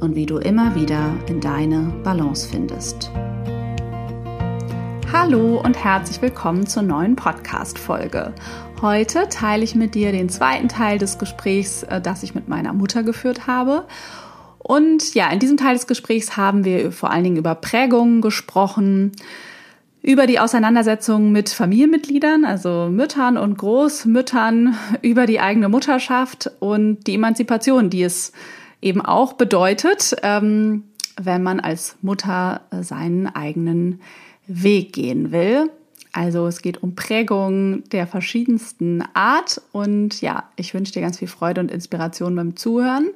und wie du immer wieder in deine Balance findest. Hallo und herzlich willkommen zur neuen Podcast-Folge. Heute teile ich mit dir den zweiten Teil des Gesprächs, äh, das ich mit meiner Mutter geführt habe. Und ja, in diesem Teil des Gesprächs haben wir vor allen Dingen über Prägungen gesprochen, über die Auseinandersetzung mit Familienmitgliedern, also Müttern und Großmüttern, über die eigene Mutterschaft und die Emanzipation, die es eben auch bedeutet, ähm, wenn man als Mutter seinen eigenen Weg gehen will. Also es geht um Prägung der verschiedensten Art und ja, ich wünsche dir ganz viel Freude und Inspiration beim Zuhören.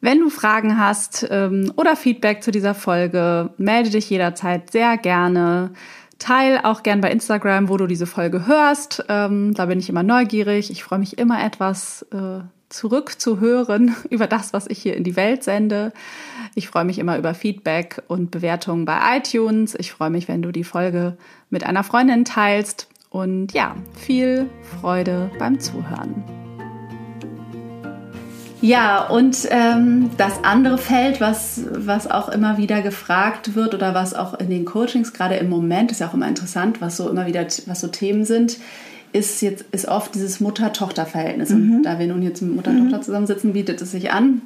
Wenn du Fragen hast ähm, oder Feedback zu dieser Folge, melde dich jederzeit sehr gerne. Teil auch gern bei Instagram, wo du diese Folge hörst. Ähm, da bin ich immer neugierig. Ich freue mich immer etwas äh, zurückzuhören über das, was ich hier in die Welt sende. Ich freue mich immer über Feedback und Bewertungen bei iTunes. Ich freue mich, wenn du die Folge mit einer Freundin teilst. Und ja, viel Freude beim Zuhören. Ja, und ähm, das andere Feld, was, was auch immer wieder gefragt wird oder was auch in den Coachings gerade im Moment, ist ja auch immer interessant, was so immer wieder, was so Themen sind, ist jetzt ist oft dieses Mutter-Tochter-Verhältnis. Mhm. Und da wir nun jetzt mit Mutter-Tochter mhm. zusammensitzen, bietet es sich an.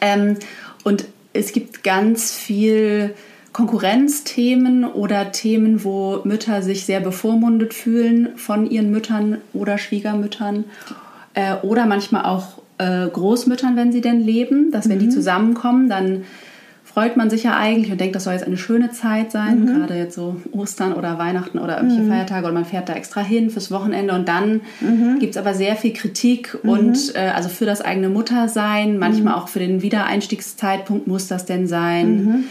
Ähm, und es gibt ganz viel Konkurrenzthemen oder Themen, wo Mütter sich sehr bevormundet fühlen von ihren Müttern oder Schwiegermüttern äh, oder manchmal auch äh, Großmüttern, wenn sie denn leben, dass wenn mhm. die zusammenkommen, dann freut man sich ja eigentlich und denkt, das soll jetzt eine schöne Zeit sein, mhm. gerade jetzt so Ostern oder Weihnachten oder irgendwelche mhm. Feiertage oder man fährt da extra hin fürs Wochenende und dann mhm. gibt es aber sehr viel Kritik mhm. und äh, also für das eigene Muttersein, manchmal mhm. auch für den Wiedereinstiegszeitpunkt muss das denn sein mhm.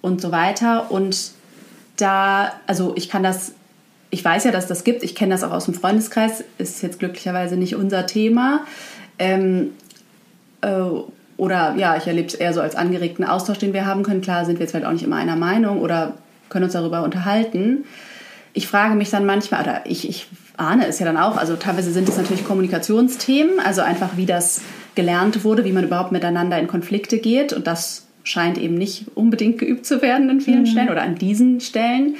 und so weiter und da, also ich kann das ich weiß ja, dass das gibt. Ich kenne das auch aus dem Freundeskreis. Ist jetzt glücklicherweise nicht unser Thema. Ähm, äh, oder ja, ich erlebe es eher so als angeregten Austausch, den wir haben können. Klar sind wir jetzt vielleicht auch nicht immer einer Meinung oder können uns darüber unterhalten. Ich frage mich dann manchmal, oder ich, ich ahne es ja dann auch, also teilweise sind es natürlich Kommunikationsthemen, also einfach wie das gelernt wurde, wie man überhaupt miteinander in Konflikte geht. Und das scheint eben nicht unbedingt geübt zu werden in vielen mhm. Stellen oder an diesen Stellen.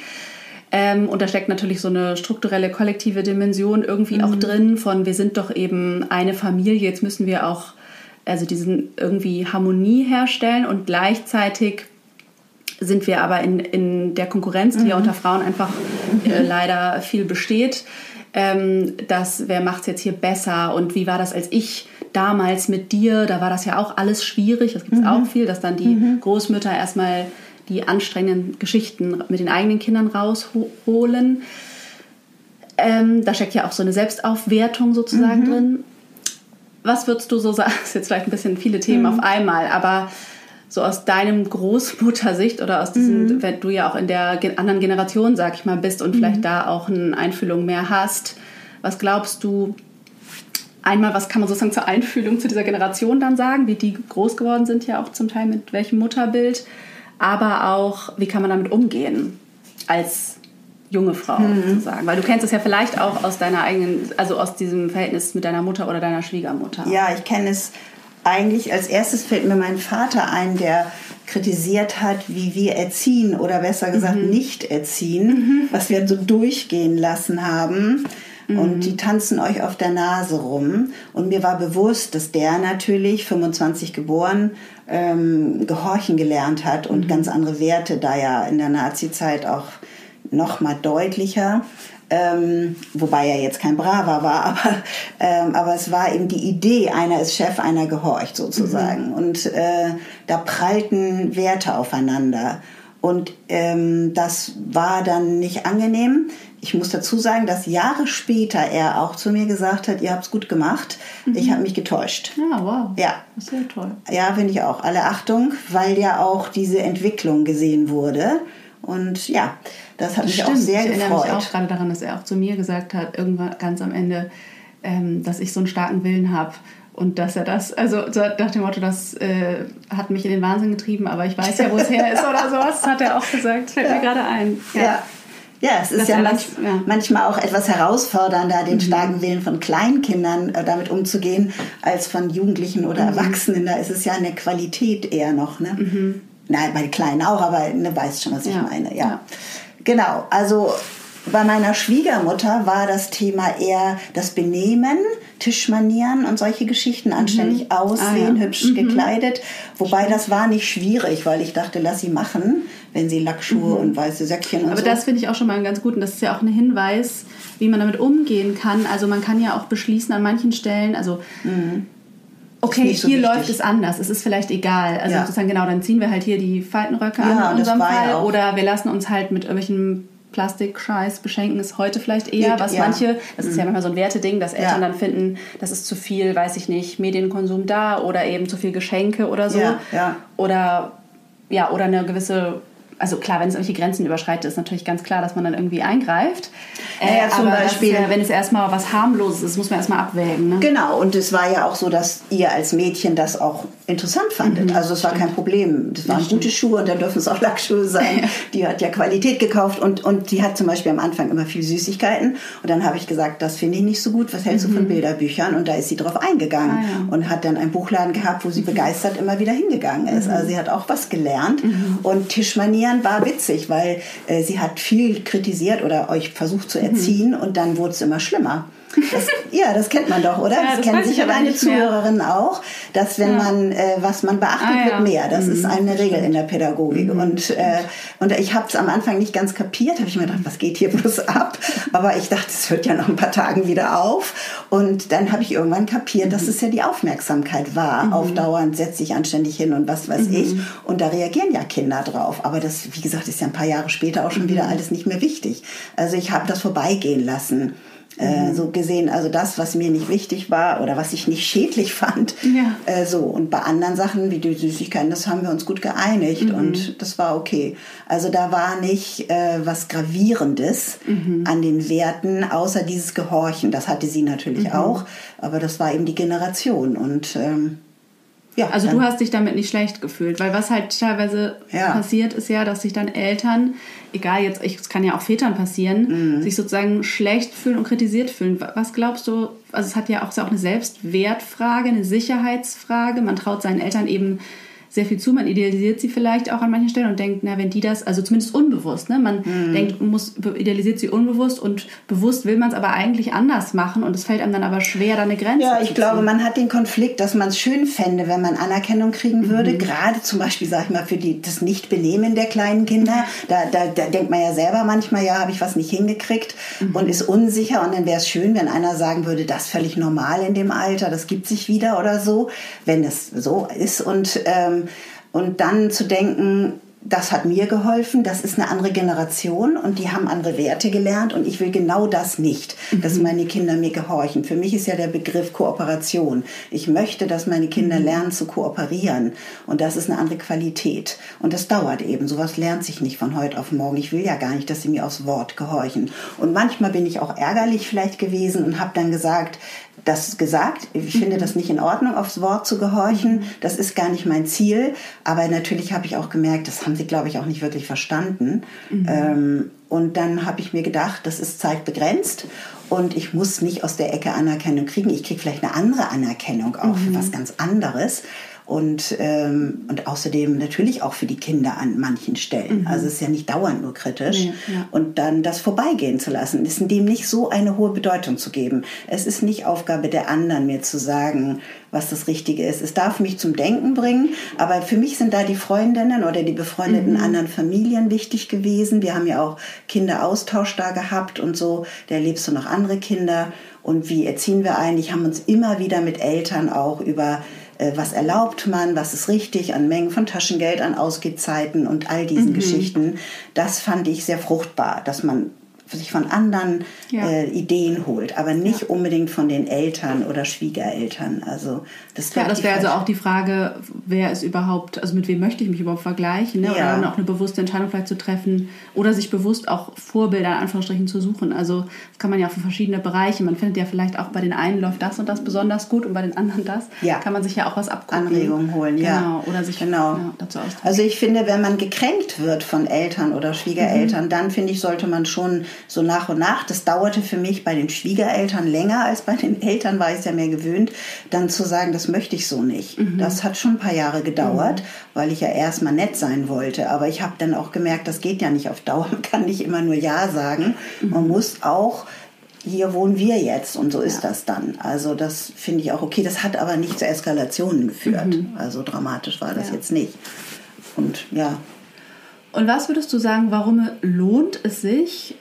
Ähm, und da steckt natürlich so eine strukturelle kollektive Dimension irgendwie mhm. auch drin von, wir sind doch eben eine Familie, jetzt müssen wir auch also diesen irgendwie Harmonie herstellen und gleichzeitig sind wir aber in, in der Konkurrenz, die mhm. ja unter Frauen einfach äh, leider viel besteht, ähm, dass wer macht es jetzt hier besser und wie war das als ich damals mit dir, da war das ja auch alles schwierig, das gibt es mhm. auch viel, dass dann die mhm. Großmütter erstmal die anstrengenden Geschichten mit den eigenen Kindern rausholen. Ähm, da steckt ja auch so eine Selbstaufwertung sozusagen mhm. drin was würdest du so sagen? Das ist jetzt vielleicht ein bisschen viele Themen mhm. auf einmal, aber so aus deinem Großmuttersicht oder aus diesem, mhm. wenn du ja auch in der anderen Generation, sag ich mal, bist und mhm. vielleicht da auch eine Einfühlung mehr hast, was glaubst du, einmal, was kann man sozusagen zur Einfühlung zu dieser Generation dann sagen, wie die groß geworden sind ja auch zum Teil mit welchem Mutterbild, aber auch, wie kann man damit umgehen als junge Frau mhm. sozusagen? Weil du kennst es ja vielleicht auch aus deiner eigenen, also aus diesem Verhältnis mit deiner Mutter oder deiner Schwiegermutter. Ja, ich kenne es eigentlich als erstes fällt mir mein Vater ein, der kritisiert hat, wie wir erziehen oder besser gesagt mhm. nicht erziehen, mhm. was wir so durchgehen lassen haben. Mhm. Und die tanzen euch auf der Nase rum. Und mir war bewusst, dass der natürlich, 25 geboren, ähm, gehorchen gelernt hat und mhm. ganz andere Werte, da ja in der Nazi-Zeit auch noch mal deutlicher. Ähm, wobei er jetzt kein Braver war, aber, ähm, aber es war eben die Idee, einer ist Chef, einer gehorcht sozusagen. Mhm. Und äh, da prallten Werte aufeinander. Und ähm, das war dann nicht angenehm. Ich muss dazu sagen, dass Jahre später er auch zu mir gesagt hat, ihr habt es gut gemacht, mhm. ich habe mich getäuscht. Ja, wow. Ja. Ja toll. Ja, finde ich auch. Alle Achtung, weil ja auch diese Entwicklung gesehen wurde. Und ja, das hat mich stimmt. auch sehr gefreut. Ich erinnere mich auch gerade daran, dass er auch zu mir gesagt hat, irgendwann ganz am Ende, ähm, dass ich so einen starken Willen habe und dass er das, also nach dem Motto, das äh, hat mich in den Wahnsinn getrieben, aber ich weiß ja, wo es her ist oder sowas, hat er auch gesagt, fällt ja. mir gerade ein. Ja. ja. ja es ist ja, manch, ja, manchmal auch etwas herausfordernder, den mhm. starken Willen von Kleinkindern äh, damit umzugehen, als von Jugendlichen oder mhm. Erwachsenen. Da ist es ja eine Qualität eher noch. Ne? Mhm. Nein, bei Kleinen auch, aber ne, weißt schon, was ich meine. Ja. Genau, also bei meiner Schwiegermutter war das Thema eher das Benehmen, Tischmanieren und solche Geschichten, anständig mhm. aussehen, ah, ja. hübsch mhm. gekleidet. Wobei das war nicht schwierig, weil ich dachte, lass sie machen, wenn sie Lackschuhe mhm. und weiße Söckchen und Aber so. das finde ich auch schon mal ganz gut und das ist ja auch ein Hinweis, wie man damit umgehen kann. Also man kann ja auch beschließen an manchen Stellen, also mhm. Okay, so hier wichtig. läuft es anders. Es ist vielleicht egal. Also ja. sozusagen genau, dann ziehen wir halt hier die Faltenröcke ja, an in unserem Fall. Ja oder wir lassen uns halt mit irgendwelchen Plastikscheiß beschenken ist heute vielleicht eher, was ja. manche, das ist ja mhm. manchmal so ein Werteding, dass Eltern ja. dann finden, das ist zu viel, weiß ich nicht, Medienkonsum da oder eben zu viel Geschenke oder so. Ja. Oder ja, oder eine gewisse also klar, wenn es irgendwelche Grenzen überschreitet, ist natürlich ganz klar, dass man dann irgendwie eingreift. Äh, ja, zum Beispiel, ja, wenn es erstmal was harmloses ist, muss man erstmal abwägen. Ne? Genau, und es war ja auch so, dass ihr als Mädchen das auch interessant fandet. Mhm, also es war kein Problem. Das waren ja, gute Schuhe und dann dürfen es auch Lackschuhe sein. die hat ja Qualität gekauft und, und die hat zum Beispiel am Anfang immer viel Süßigkeiten. Und dann habe ich gesagt, das finde ich nicht so gut. Was hältst mhm. du von mhm. Bilderbüchern? Und da ist sie drauf eingegangen ah, ja. und hat dann einen Buchladen gehabt, wo sie mhm. begeistert immer wieder hingegangen ist. Mhm. Also sie hat auch was gelernt. Mhm. Und Tischmanieren war witzig, weil äh, sie hat viel kritisiert oder euch versucht zu erziehen und dann wurde es immer schlimmer. Das, ja, das kennt man doch, oder? Ja, das, das kennen sicher deine Zuhörerinnen auch, dass wenn ja. man, äh, was man beachtet, ah, ja. wird mehr. Das mhm. ist eine Regel in der Pädagogik. Mhm. Und, äh, und ich habe es am Anfang nicht ganz kapiert, habe ich mir gedacht, was geht hier bloß ab? Aber ich dachte, es hört ja noch ein paar Tagen wieder auf. Und dann habe ich irgendwann kapiert, mhm. dass es ja die Aufmerksamkeit war. Mhm. Aufdauernd setze sich anständig hin und was weiß ich. Mhm. Und da reagieren ja Kinder drauf. Aber das, wie gesagt, ist ja ein paar Jahre später auch schon wieder mhm. alles nicht mehr wichtig. Also ich habe das vorbeigehen lassen. Äh, mhm. so gesehen, also das, was mir nicht wichtig war oder was ich nicht schädlich fand. Ja. Äh, so. Und bei anderen Sachen wie die Süßigkeiten, das haben wir uns gut geeinigt mhm. und das war okay. Also da war nicht äh, was Gravierendes mhm. an den Werten, außer dieses Gehorchen. Das hatte sie natürlich mhm. auch, aber das war eben die Generation und ähm, ja, also du hast dich damit nicht schlecht gefühlt, weil was halt teilweise ja. passiert ist ja, dass sich dann Eltern, egal jetzt, es kann ja auch Vätern passieren, mhm. sich sozusagen schlecht fühlen und kritisiert fühlen. Was glaubst du, also es hat ja auch, auch eine Selbstwertfrage, eine Sicherheitsfrage. Man traut seinen Eltern eben sehr viel zu. Man idealisiert sie vielleicht auch an manchen Stellen und denkt, na, wenn die das, also zumindest unbewusst, ne? man mhm. denkt, muss, idealisiert sie unbewusst und bewusst will man es aber eigentlich anders machen und es fällt einem dann aber schwer, da eine Grenze Ja, ich glaube, man hat den Konflikt, dass man es schön fände, wenn man Anerkennung kriegen würde, mhm. gerade zum Beispiel, sag ich mal, für die, das Nichtbenehmen der kleinen Kinder. Da, da, da denkt man ja selber manchmal, ja, habe ich was nicht hingekriegt mhm. und ist unsicher und dann wäre es schön, wenn einer sagen würde, das ist völlig normal in dem Alter, das gibt sich wieder oder so, wenn es so ist und ähm, und dann zu denken, das hat mir geholfen, das ist eine andere Generation und die haben andere Werte gelernt und ich will genau das nicht, dass mhm. meine Kinder mir gehorchen. Für mich ist ja der Begriff Kooperation. Ich möchte, dass meine Kinder mhm. lernen zu kooperieren und das ist eine andere Qualität und das dauert eben. Sowas lernt sich nicht von heute auf morgen. Ich will ja gar nicht, dass sie mir aufs Wort gehorchen. Und manchmal bin ich auch ärgerlich vielleicht gewesen und habe dann gesagt, das gesagt. Ich finde das nicht in Ordnung, aufs Wort zu gehorchen. Das ist gar nicht mein Ziel. Aber natürlich habe ich auch gemerkt, das haben sie, glaube ich, auch nicht wirklich verstanden. Mhm. Ähm, und dann habe ich mir gedacht, das ist zeitbegrenzt und ich muss nicht aus der Ecke Anerkennung kriegen. Ich kriege vielleicht eine andere Anerkennung auch mhm. für was ganz anderes. Und, ähm, und außerdem natürlich auch für die Kinder an manchen Stellen. Mhm. Also es ist ja nicht dauernd nur kritisch. Nee, ja. Und dann das vorbeigehen zu lassen, ist dem nicht so eine hohe Bedeutung zu geben. Es ist nicht Aufgabe der anderen, mir zu sagen, was das Richtige ist. Es darf mich zum Denken bringen, aber für mich sind da die Freundinnen oder die befreundeten mhm. anderen Familien wichtig gewesen. Wir haben ja auch Kinderaustausch da gehabt und so. Da erlebst du noch andere Kinder. Und wie erziehen wir eigentlich? Haben uns immer wieder mit Eltern auch über was erlaubt man, was ist richtig an Mengen von Taschengeld, an Ausgehzeiten und all diesen mhm. Geschichten. Das fand ich sehr fruchtbar, dass man sich von anderen ja. äh, Ideen holt, aber nicht ja. unbedingt von den Eltern oder Schwiegereltern. Also das ja, das wäre also auch die Frage, wer ist überhaupt, also mit wem möchte ich mich überhaupt vergleichen, ne? oder dann auch eine bewusste Entscheidung vielleicht zu treffen oder sich bewusst auch Vorbilder in Anführungsstrichen zu suchen. Also das kann man ja für verschiedene Bereiche. Man findet ja vielleicht auch bei den einen läuft das und das besonders gut und bei den anderen das. Ja. Kann man sich ja auch was abgucken. Anregungen holen, genau. ja. Oder sich genau. dazu austauschen. Also ich finde, wenn man gekränkt wird von Eltern oder Schwiegereltern, mhm. dann finde ich, sollte man schon so nach und nach, das dauerte für mich bei den Schwiegereltern länger als bei den Eltern, war ich es ja mehr gewöhnt, dann zu sagen, das möchte ich so nicht. Mhm. Das hat schon ein paar Jahre gedauert, mhm. weil ich ja erstmal nett sein wollte. Aber ich habe dann auch gemerkt, das geht ja nicht auf Dauer. Man kann nicht immer nur Ja sagen. Mhm. Man muss auch hier wohnen wir jetzt und so ist ja. das dann. Also das finde ich auch okay. Das hat aber nicht zu Eskalationen geführt. Mhm. Also dramatisch war das ja. jetzt nicht. Und ja. Und was würdest du sagen, warum lohnt es sich,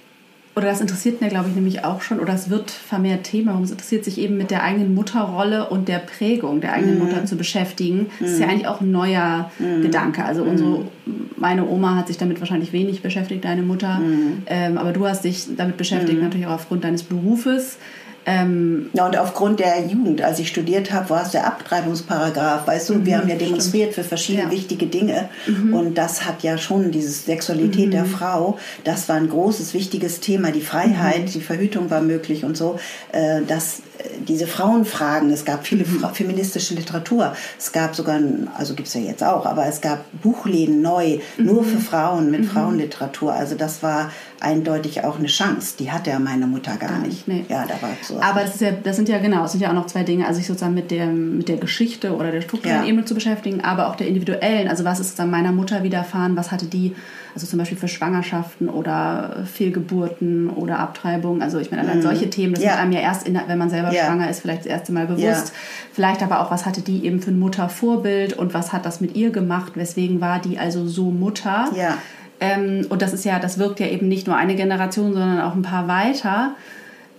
oder das interessiert mir, glaube ich, nämlich auch schon, oder es wird vermehrt Thema, es interessiert sich eben mit der eigenen Mutterrolle und der Prägung der eigenen mhm. Mutter zu beschäftigen. Das ist ja mhm. eigentlich auch ein neuer mhm. Gedanke. Also unsere, mhm. meine Oma hat sich damit wahrscheinlich wenig beschäftigt, deine Mutter, mhm. ähm, aber du hast dich damit beschäftigt, natürlich auch aufgrund deines Berufes. Ähm, ja, und aufgrund der Jugend, als ich studiert habe, war es der Abtreibungsparagraf. Weißt du, mhm, wir haben ja demonstriert stimmt. für verschiedene ja. wichtige Dinge. Mhm. Und das hat ja schon diese Sexualität mhm. der Frau, das war ein großes, wichtiges Thema. Die Freiheit, mhm. die Verhütung war möglich und so. Äh, das diese Frauenfragen, es gab viele mhm. feministische Literatur, es gab sogar, also gibt es ja jetzt auch, aber es gab Buchläden neu, mhm. nur für Frauen, mit mhm. Frauenliteratur. Also das war eindeutig auch eine Chance. Die hatte ja meine Mutter gar, gar nicht. Nee. Ja, da war so. Aber das, ist ja, das sind ja genau, das sind ja auch noch zwei Dinge, also sich sozusagen mit der, mit der Geschichte oder der strukturellen ja. Ebene zu beschäftigen, aber auch der individuellen. Also was ist dann meiner Mutter widerfahren, was hatte die also zum Beispiel für Schwangerschaften oder Fehlgeburten oder Abtreibung. Also ich meine, allein mhm. solche Themen, das ja. einem ja erst, in, wenn man selber ja. schwanger ist, vielleicht das erste Mal bewusst. Ja. Vielleicht aber auch, was hatte die eben für ein Muttervorbild und was hat das mit ihr gemacht? Weswegen war die also so Mutter? Ja. Ähm, und das ist ja, das wirkt ja eben nicht nur eine Generation, sondern auch ein paar weiter.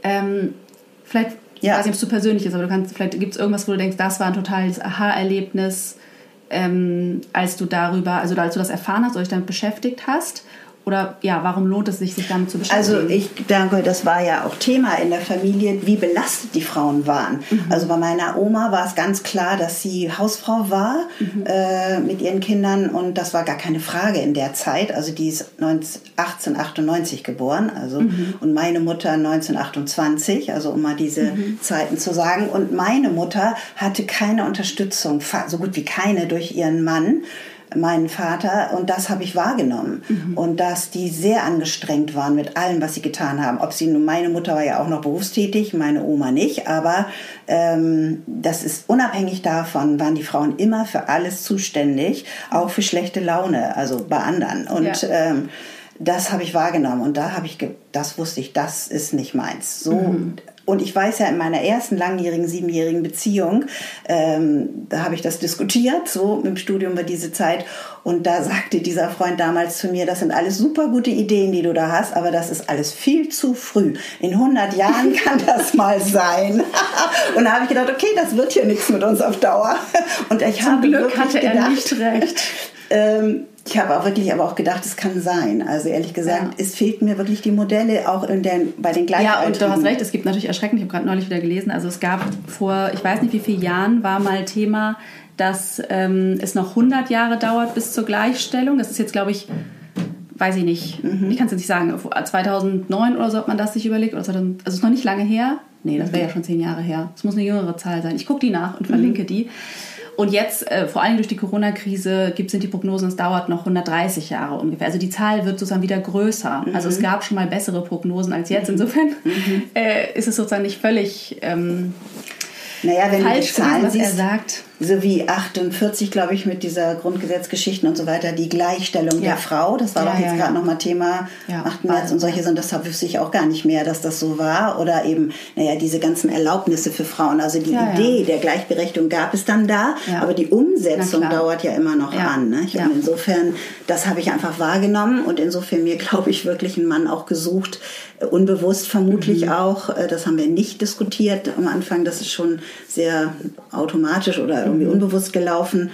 Ähm, vielleicht, ja. ich weiß nicht, ob es zu persönlich ist, aber du kannst, vielleicht gibt es irgendwas, wo du denkst, das war ein totales Aha-Erlebnis ähm, als du darüber, also als du das erfahren hast dich damit beschäftigt hast? Oder ja, warum lohnt es sich, sich damit zu beschäftigen? Also ich denke, das war ja auch Thema in der Familie, wie belastet die Frauen waren. Mhm. Also bei meiner Oma war es ganz klar, dass sie Hausfrau war mhm. äh, mit ihren Kindern und das war gar keine Frage in der Zeit. Also die ist 19, 1898 geboren, also mhm. und meine Mutter 1928, also um mal diese mhm. Zeiten zu sagen. Und meine Mutter hatte keine Unterstützung, so gut wie keine durch ihren Mann meinen Vater und das habe ich wahrgenommen mhm. und dass die sehr angestrengt waren mit allem, was sie getan haben. Ob sie meine Mutter war ja auch noch berufstätig, meine Oma nicht, aber ähm, das ist unabhängig davon, waren die Frauen immer für alles zuständig, auch für schlechte Laune, also bei anderen und ja. ähm, das habe ich wahrgenommen und da habe ich, das wusste ich, das ist nicht meins. So mhm. Und ich weiß ja, in meiner ersten langjährigen, siebenjährigen Beziehung, ähm, da habe ich das diskutiert, so im Studium war diese Zeit. Und da sagte dieser Freund damals zu mir, das sind alles super gute Ideen, die du da hast, aber das ist alles viel zu früh. In 100 Jahren kann das mal sein. und da habe ich gedacht, okay, das wird hier nichts mit uns auf Dauer. Und ich Zum habe Glück hatte er gedacht, nicht recht. Ähm, ich habe auch wirklich aber auch gedacht, es kann sein. Also ehrlich gesagt, ja. es fehlt mir wirklich die Modelle auch in den, bei den Gleichaltrigen. Ja, und du hast recht, es gibt natürlich erschreckend, ich habe gerade neulich wieder gelesen, also es gab vor, ich weiß nicht wie viele Jahren, war mal Thema, dass ähm, es noch 100 Jahre dauert bis zur Gleichstellung. Das ist jetzt, glaube ich, weiß ich nicht, mhm. ich kann es jetzt nicht sagen, 2009 oder so hat man das sich überlegt, oder 2000, also es ist noch nicht lange her. Nee, das wäre ja schon zehn Jahre her. Es muss eine jüngere Zahl sein. Ich gucke die nach und verlinke mhm. die. Und jetzt, äh, vor allem durch die Corona-Krise, gibt, sind die Prognosen, es dauert noch 130 Jahre ungefähr. Also die Zahl wird sozusagen wieder größer. Mhm. Also es gab schon mal bessere Prognosen als jetzt. Insofern mhm. äh, ist es sozusagen nicht völlig ähm, naja, wenn falsch, du die Zahlen was siehst, er sagt. So wie 48, glaube ich, mit dieser Grundgesetzgeschichten und so weiter, die Gleichstellung ja. der Frau. Das war ja, doch jetzt ja, gerade nochmal Thema ja, 8. März und solche sind. Das wüsste ich auch gar nicht mehr, dass das so war. Oder eben, naja, diese ganzen Erlaubnisse für Frauen. Also die Idee der Gleichberechtigung gab es dann da, aber die Umsetzung dauert ja immer noch an. Ne? Und insofern, das habe ich einfach wahrgenommen und insofern mir, glaube ich, wirklich einen Mann auch gesucht, unbewusst vermutlich mhm. auch. Äh, das haben wir nicht diskutiert am Anfang. Das ist schon sehr automatisch oder irgendwie unbewusst gelaufen,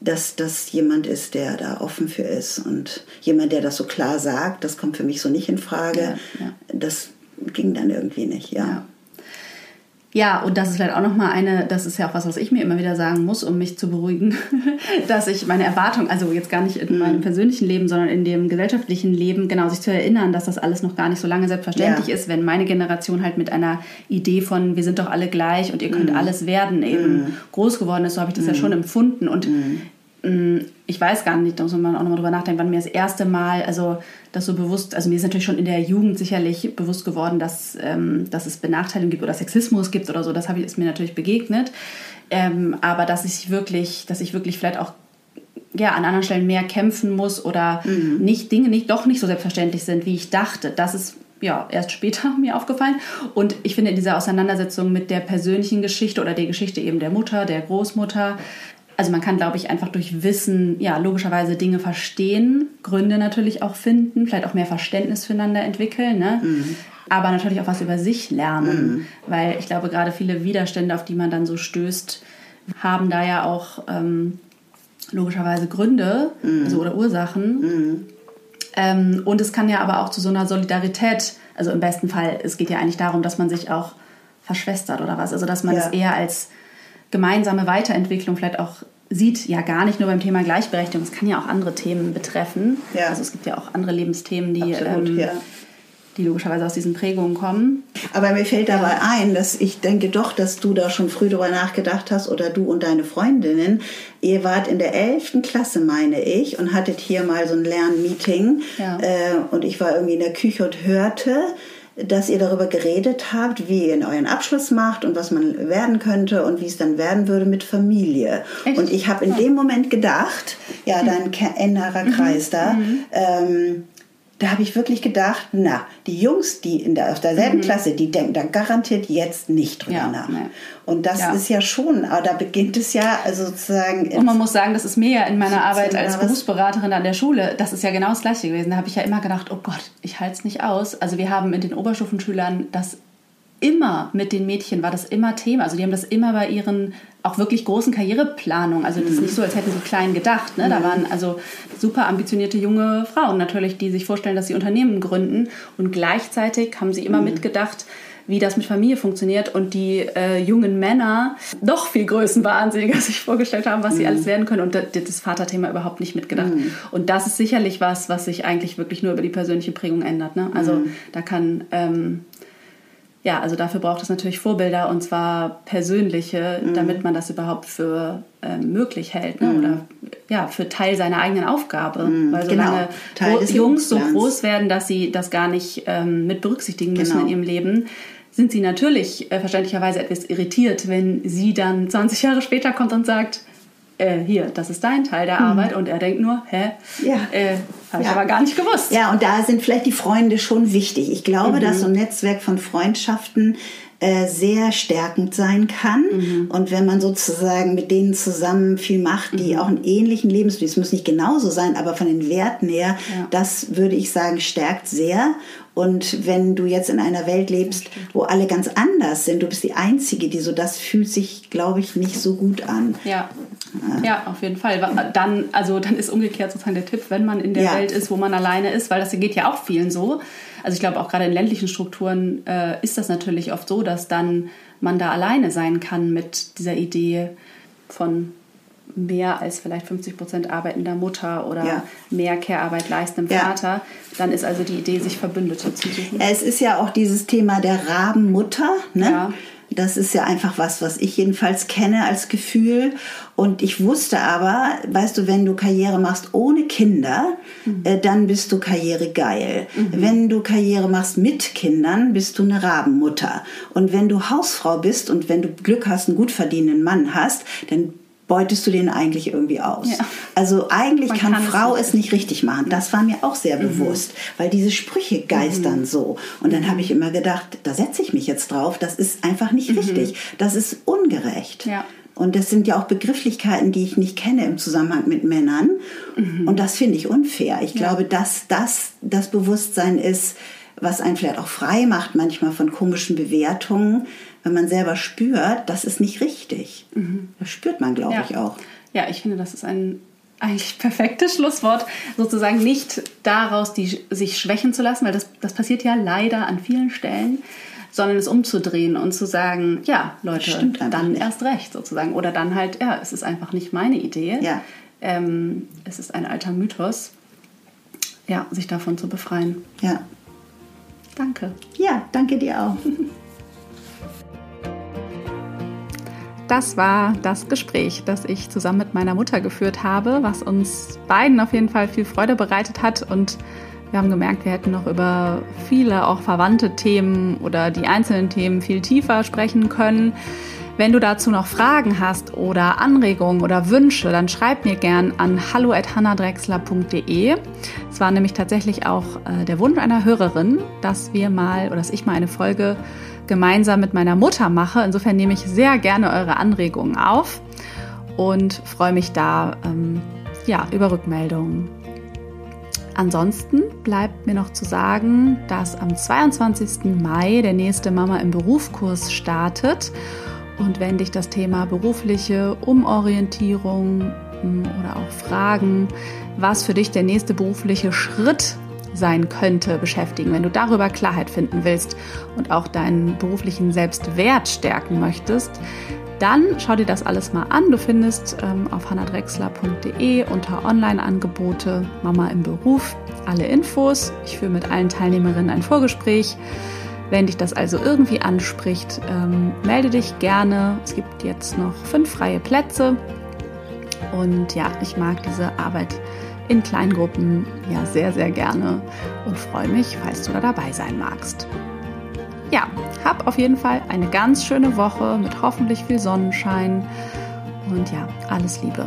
dass das jemand ist, der da offen für ist. Und jemand, der das so klar sagt, das kommt für mich so nicht in Frage. Ja, ja. Das ging dann irgendwie nicht, ja. Ja. Ja, und das ist vielleicht auch nochmal eine, das ist ja auch was, was ich mir immer wieder sagen muss, um mich zu beruhigen, dass ich meine Erwartung, also jetzt gar nicht in meinem mhm. persönlichen Leben, sondern in dem gesellschaftlichen Leben, genau sich zu erinnern, dass das alles noch gar nicht so lange selbstverständlich ja. ist, wenn meine Generation halt mit einer Idee von, wir sind doch alle gleich und ihr könnt mhm. alles werden, eben mhm. groß geworden ist, so habe ich das ja mhm. schon empfunden. Und mhm. Ich weiß gar nicht, da muss man auch nochmal drüber nachdenken, wann mir das erste Mal, also das so bewusst, also mir ist natürlich schon in der Jugend sicherlich bewusst geworden, dass, ähm, dass es Benachteiligungen gibt oder Sexismus gibt oder so, das habe ich, ist mir natürlich begegnet. Ähm, aber dass ich wirklich, dass ich wirklich vielleicht auch ja, an anderen Stellen mehr kämpfen muss oder mhm. nicht Dinge nicht doch nicht so selbstverständlich sind, wie ich dachte. Das ist ja erst später mir aufgefallen. Und ich finde in dieser Auseinandersetzung mit der persönlichen Geschichte oder der Geschichte eben der Mutter, der Großmutter, also man kann, glaube ich, einfach durch Wissen, ja, logischerweise Dinge verstehen, Gründe natürlich auch finden, vielleicht auch mehr Verständnis füreinander entwickeln, ne? Mhm. aber natürlich auch was über sich lernen, mhm. weil ich glaube, gerade viele Widerstände, auf die man dann so stößt, haben da ja auch ähm, logischerweise Gründe mhm. also, oder Ursachen. Mhm. Ähm, und es kann ja aber auch zu so einer Solidarität, also im besten Fall, es geht ja eigentlich darum, dass man sich auch verschwestert oder was, also dass man ja. es eher als gemeinsame Weiterentwicklung vielleicht auch sieht, ja gar nicht nur beim Thema Gleichberechtigung, es kann ja auch andere Themen betreffen. Ja. Also es gibt ja auch andere Lebensthemen, die, Absolut, ähm, ja. die logischerweise aus diesen Prägungen kommen. Aber mir fällt dabei ein, dass ich denke doch, dass du da schon früh darüber nachgedacht hast oder du und deine Freundinnen. Ihr wart in der 11. Klasse, meine ich, und hattet hier mal so ein Lernmeeting. Ja. Äh, und ich war irgendwie in der Küche und hörte, dass ihr darüber geredet habt, wie ihr euren Abschluss macht und was man werden könnte und wie es dann werden würde mit Familie. Echt? Und ich habe in dem Moment gedacht, ja, dein innerer Kreis mhm. da, mhm. ähm, da habe ich wirklich gedacht, na, die Jungs, die in der, auf derselben mhm. Klasse, die denken da garantiert jetzt nicht drüber ja, nach. Nee. Und das ja. ist ja schon, aber da beginnt es ja also sozusagen. Und man muss sagen, das ist mir ja in meiner Arbeit als Berufsberaterin an der Schule, das ist ja genau das Gleiche gewesen. Da habe ich ja immer gedacht, oh Gott, ich halte es nicht aus. Also wir haben mit den Oberstufenschülern das immer mit den Mädchen war das immer Thema. Also die haben das immer bei ihren auch wirklich großen Karriereplanungen. Also das ist nicht so, als hätten sie klein gedacht. Ne? Da waren also super ambitionierte junge Frauen natürlich, die sich vorstellen, dass sie Unternehmen gründen. Und gleichzeitig haben sie immer mhm. mitgedacht, wie das mit Familie funktioniert und die äh, jungen Männer noch viel größenwahnsinniger sich vorgestellt haben, was mhm. sie alles werden können und das Vaterthema überhaupt nicht mitgedacht. Mhm. Und das ist sicherlich was, was sich eigentlich wirklich nur über die persönliche Prägung ändert. Ne? Also mhm. da kann ähm, ja, also dafür braucht es natürlich Vorbilder und zwar persönliche, mhm. damit man das überhaupt für äh, möglich hält ne? mhm. oder ja, für Teil seiner eigenen Aufgabe. Mhm. Weil solange genau. Jungs so groß werden, dass sie das gar nicht ähm, mit berücksichtigen müssen genau. in ihrem Leben, sind sie natürlich äh, verständlicherweise etwas irritiert, wenn sie dann 20 Jahre später kommt und sagt, äh, hier, das ist dein Teil der hm. Arbeit. Und er denkt nur, hä? Ja. Äh, habe ich ja. aber gar nicht gewusst. Ja, und da sind vielleicht die Freunde schon wichtig. Ich glaube, mhm. dass so ein Netzwerk von Freundschaften äh, sehr stärkend sein kann. Mhm. Und wenn man sozusagen mit denen zusammen viel macht, die mhm. auch einen ähnlichen Lebensstil, es muss nicht genauso sein, aber von den Werten her, ja. das würde ich sagen, stärkt sehr. Und wenn du jetzt in einer Welt lebst, wo alle ganz anders sind, du bist die Einzige, die so, das fühlt sich, glaube ich, nicht so gut an. Ja. Ja, auf jeden Fall. Dann, also dann ist umgekehrt sozusagen der Tipp, wenn man in der ja. Welt ist, wo man alleine ist, weil das geht ja auch vielen so. Also ich glaube auch gerade in ländlichen Strukturen äh, ist das natürlich oft so, dass dann man da alleine sein kann mit dieser Idee von mehr als vielleicht 50 Prozent arbeitender Mutter oder ja. mehr Care-Arbeit leistendem ja. Vater, dann ist also die Idee, sich Verbündete zu suchen. Es ist ja auch dieses Thema der Rabenmutter. Ne? Ja. Das ist ja einfach was, was ich jedenfalls kenne als Gefühl. Und ich wusste aber, weißt du, wenn du Karriere machst ohne Kinder, mhm. äh, dann bist du karrieregeil. Mhm. Wenn du Karriere machst mit Kindern, bist du eine Rabenmutter. Und wenn du Hausfrau bist und wenn du Glück hast, einen gut verdienenden Mann hast, dann beutest du den eigentlich irgendwie aus? Ja. Also eigentlich kann, kann Frau es nicht, richtig machen. Das war mir auch sehr mhm. bewusst, weil diese Sprüche geistern mhm. so. Und dann habe ich immer gedacht, da setze ich mich jetzt drauf. Das ist einfach nicht mhm. richtig. Das ist ungerecht. Ja. Und das sind ja auch Begrifflichkeiten, die ich nicht kenne im Zusammenhang mit Männern. Mhm. Und das finde ich unfair. Ich ja. glaube, dass das das Bewusstsein ist, was einen vielleicht auch frei macht manchmal von komischen Bewertungen, wenn man selber spürt, das ist nicht richtig. Mhm. Das spürt man, glaube ja. ich, auch. Ja, ich finde, das ist ein eigentlich perfektes Schlusswort, sozusagen nicht daraus die, sich schwächen zu lassen, weil das, das passiert ja leider an vielen Stellen, sondern es umzudrehen und zu sagen, ja, Leute, dann nicht. erst recht sozusagen. Oder dann halt, ja, es ist einfach nicht meine Idee. Ja. Ähm, es ist ein alter Mythos. Ja, sich davon zu befreien. Ja. Danke. Ja, danke dir auch. Das war das Gespräch, das ich zusammen mit meiner Mutter geführt habe, was uns beiden auf jeden Fall viel Freude bereitet hat. Und wir haben gemerkt, wir hätten noch über viele auch verwandte Themen oder die einzelnen Themen viel tiefer sprechen können. Wenn du dazu noch Fragen hast oder Anregungen oder Wünsche, dann schreib mir gern an hallo@hannadrexler.de. Es war nämlich tatsächlich auch äh, der Wunsch einer Hörerin, dass wir mal oder dass ich mal eine Folge gemeinsam mit meiner Mutter mache. Insofern nehme ich sehr gerne eure Anregungen auf und freue mich da ähm, ja, über Rückmeldungen. Ansonsten bleibt mir noch zu sagen, dass am 22. Mai der nächste Mama im Berufskurs startet. Und wenn dich das Thema berufliche Umorientierung hm, oder auch Fragen, was für dich der nächste berufliche Schritt sein könnte, beschäftigen. Wenn du darüber Klarheit finden willst und auch deinen beruflichen Selbstwert stärken möchtest, dann schau dir das alles mal an. Du findest ähm, auf hannadrexler.de unter Online-Angebote Mama im Beruf alle Infos. Ich führe mit allen Teilnehmerinnen ein Vorgespräch. Wenn dich das also irgendwie anspricht, ähm, melde dich gerne. Es gibt jetzt noch fünf freie Plätze. Und ja, ich mag diese Arbeit in Kleingruppen ja sehr, sehr gerne und freue mich, falls du da dabei sein magst. Ja, hab auf jeden Fall eine ganz schöne Woche mit hoffentlich viel Sonnenschein und ja, alles Liebe.